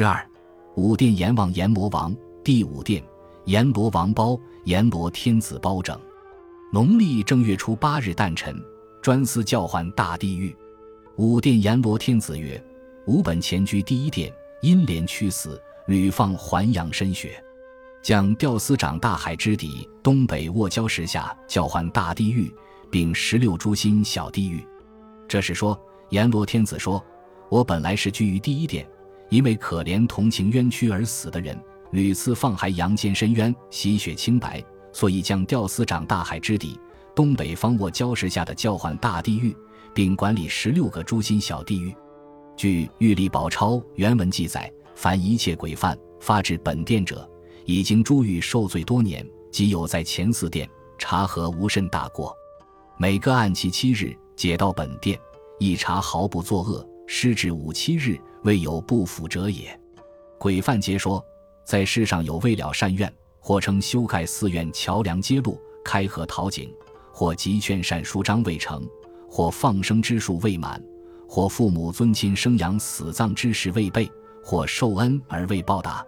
十二，五殿阎王阎罗王第五殿阎罗王包阎罗天子包拯。农历正月初八日诞辰，专司叫唤大地狱。五殿阎罗天子曰：“吾本前居第一殿，因连屈死，屡放还阳深血，将吊司长大海之底，东北卧礁石下叫唤大地狱，并十六诸心小地狱。”这是说，阎罗天子说：“我本来是居于第一殿，因为可怜同情冤屈而死的人，屡次放还阳间深渊，洗血清白。”所以将吊司长大海之底，东北方卧礁石下的叫唤大地狱，并管理十六个诛心小地狱。据《玉历宝钞》原文记载，凡一切鬼犯发至本殿者，已经诛狱受罪多年，即有在前四殿查核无甚大过。每个按期七日解到本殿，一查毫不作恶，失至五七日，未有不腐者也。鬼犯皆说，在世上有未了善愿。或称修盖寺院桥梁街路开河淘井，或集劝善书章未成，或放生之数未满，或父母尊亲生养死葬之事未备，或受恩而未报答，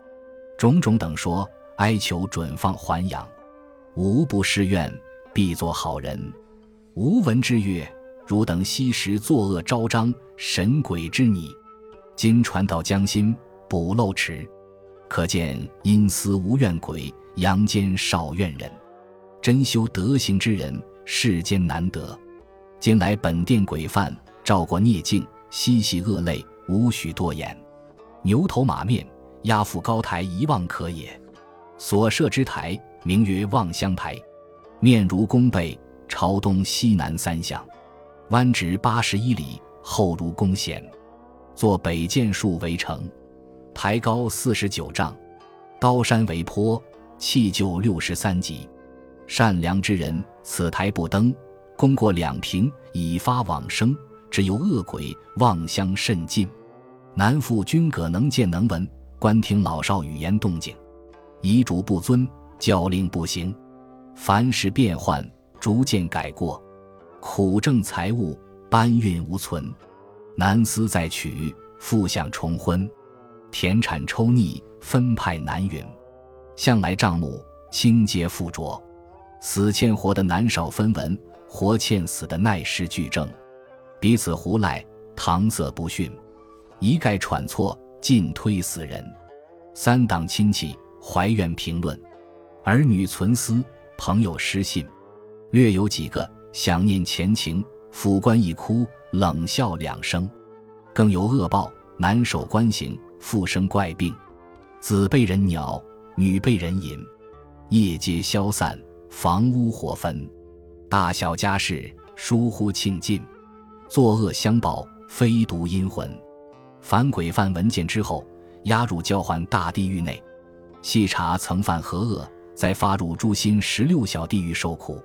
种种等说，哀求准放还阳。无不施愿，必作好人。吾闻之曰：汝等昔时作恶昭彰，神鬼之拟，今传到江心，补漏池，可见阴司无怨鬼。阳间少怨人，真修德行之人世间难得。今来本殿鬼犯，照过孽境，嬉戏恶类，无许多言。牛头马面，压覆高台一望可也。所设之台名曰望乡台，面如弓背，朝东西南三向，弯直八十一里，后如弓弦，作北箭树为城，台高四十九丈，刀山为坡。弃就六十三级，善良之人，此台不登，功过两平，已发往生。只有恶鬼望乡甚近，南赴君葛能见能闻，观听老少语言动静，遗嘱不遵，教令不行，凡事变幻，逐渐改过，苦挣财物，搬运无存，难思再娶，复想重婚，田产抽逆，分派难允。向来账目清洁附着，死欠活的难少分文，活欠死的奈失俱正，彼此胡赖，搪塞不逊，一概喘错，尽推死人。三党亲戚怀怨评论，儿女存思，朋友失信，略有几个想念前情，府官一哭，冷笑两声，更有恶报，难守官刑，复生怪病，子被人鸟。女被人淫，夜皆消散，房屋火焚，大小家事疏忽庆尽，作恶相报，非独阴魂。凡鬼犯闻见之后，押入交换大地狱内，细查曾犯何恶，再发入诛心十六小地狱受苦。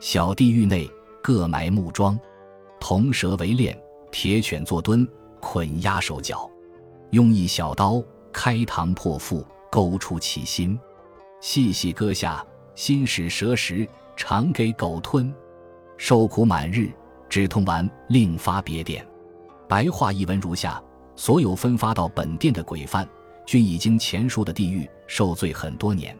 小地狱内各埋木桩，铜蛇为链，铁犬作墩，捆压手脚，用一小刀开膛破腹。勾出其心，细细割下，心使蛇食，常给狗吞，受苦满日，止痛完，另发别殿。白话译文如下：所有分发到本殿的鬼犯，均已经前述的地狱受罪很多年，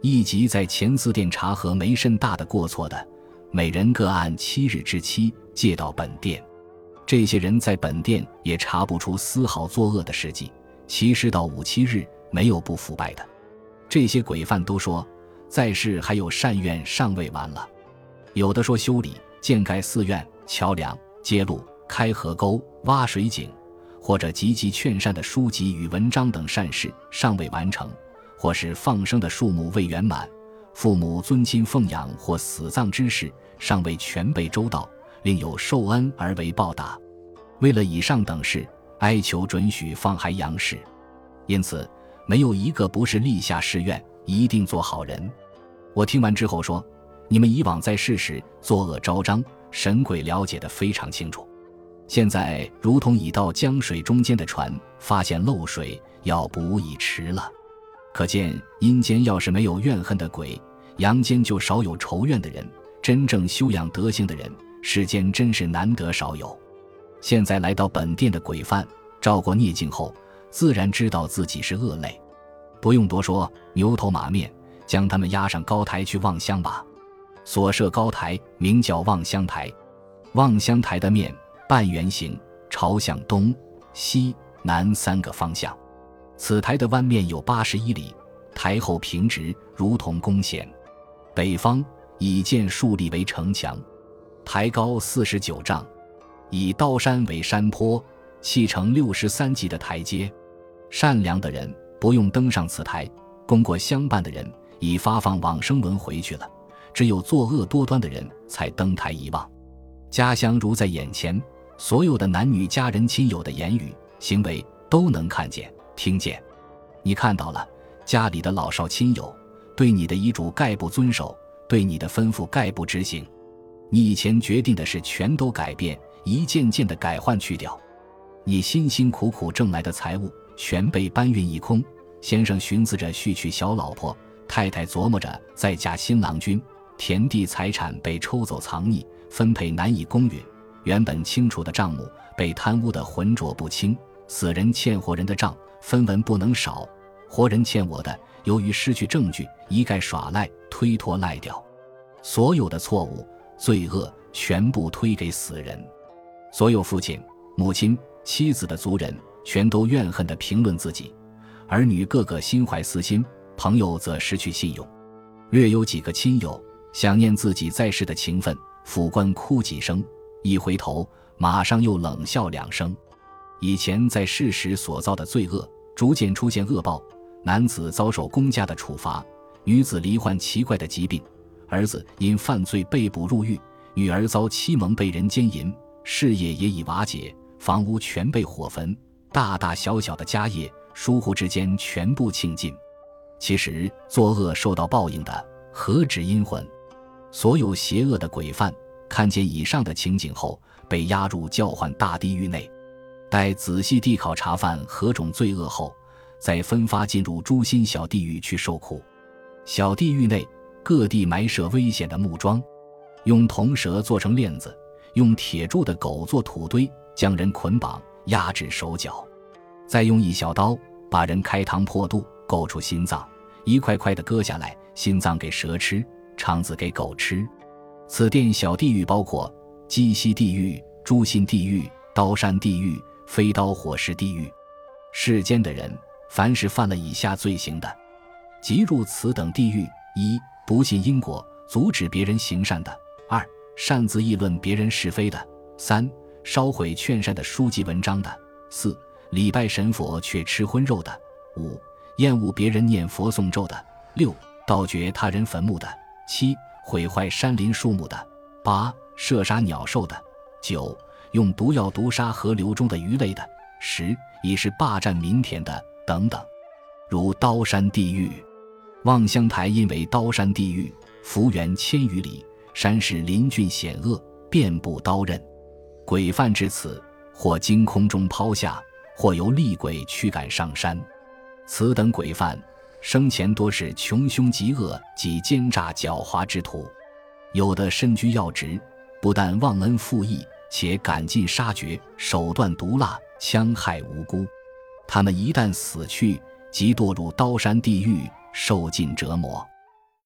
一级在前四殿查核没甚大的过错的，每人各按七日之期借到本殿。这些人在本殿也查不出丝毫作恶的事迹，其实到五七日。没有不腐败的，这些鬼犯都说，在世还有善愿尚未完了。有的说修理、建盖寺院、桥梁、街路、开河沟、挖水井，或者积极劝善的书籍与文章等善事尚未完成，或是放生的数目未圆满，父母尊亲奉养或死葬之事尚未全备周到，另有受恩而为报答。为了以上等事，哀求准许放还阳世。因此。没有一个不是立下誓愿，一定做好人。我听完之后说：“你们以往在世时作恶昭彰，神鬼了解的非常清楚。现在如同已到江水中间的船，发现漏水，要补已迟了。可见阴间要是没有怨恨的鬼，阳间就少有仇怨的人。真正修养德行的人，世间真是难得少有。现在来到本殿的鬼犯，照过孽境后。”自然知道自己是恶类。不用多说，牛头马面，将他们押上高台去望乡吧。所设高台名叫望乡台，望乡台的面半圆形，朝向东西南三个方向。此台的弯面有八十一里，台后平直，如同弓弦。北方以箭竖立为城墙，台高四十九丈，以刀山为山坡，砌成六十三级的台阶。善良的人不用登上此台，供过相伴的人已发放往生轮回去了。只有作恶多端的人才登台一望，家乡如在眼前，所有的男女、家人、亲友的言语、行为都能看见、听见。你看到了家里的老少亲友对你的遗嘱概不遵守，对你的吩咐概不执行，你以前决定的事全都改变，一件件的改换去掉，你辛辛苦苦挣来的财物全被搬运一空。先生寻思着续娶小老婆，太太琢磨着再嫁新郎君。田地财产被抽走藏匿，分配难以公允；原本清楚的账目被贪污的浑浊不清。死人欠活人的账分文不能少，活人欠我的，由于失去证据，一概耍赖推脱赖掉。所有的错误罪恶全部推给死人。所有父亲、母亲、妻子的族人全都怨恨地评论自己，儿女个个心怀私心，朋友则失去信用。略有几个亲友。想念自己在世的情分，副官哭几声，一回头，马上又冷笑两声。以前在世时所造的罪恶，逐渐出现恶报：男子遭受公家的处罚，女子罹患奇怪的疾病，儿子因犯罪被捕入狱，女儿遭欺蒙被人奸淫，事业也已瓦解，房屋全被火焚，大大小小的家业，疏忽之间全部倾尽。其实作恶受到报应的，何止阴魂？所有邪恶的鬼犯看见以上的情景后，被押入教唤大地狱内，待仔细地考察犯何种罪恶后，再分发进入诛心小地狱去受苦。小地狱内各地埋设危险的木桩，用铜蛇做成链子，用铁铸的狗做土堆，将人捆绑压制手脚，再用一小刀把人开膛破肚，勾出心脏，一块块的割下来，心脏给蛇吃。肠子给狗吃。此殿小地狱包括鸡西地狱、诛心地狱、刀山地狱、飞刀火石地狱。世间的人，凡是犯了以下罪行的，即入此等地狱：一、不信因果，阻止别人行善的；二、擅自议论别人是非的；三、烧毁劝善的书籍文章的；四、礼拜神佛却吃荤肉的；五、厌恶别人念佛诵咒的；六、盗掘他人坟墓的。七毁坏山林树木的，八射杀鸟兽的，九用毒药毒杀河流中的鱼类的，十已是霸占民田的等等。如刀山地狱，望乡台因为刀山地狱，幅员千余里，山势林峻险恶，遍布刀刃。鬼犯至此，或经空中抛下，或由厉鬼驱赶上山。此等鬼犯。生前多是穷凶极恶及奸诈狡猾之徒，有的身居要职，不但忘恩负义，且赶尽杀绝，手段毒辣，戕害无辜。他们一旦死去，即堕入刀山地狱，受尽折磨。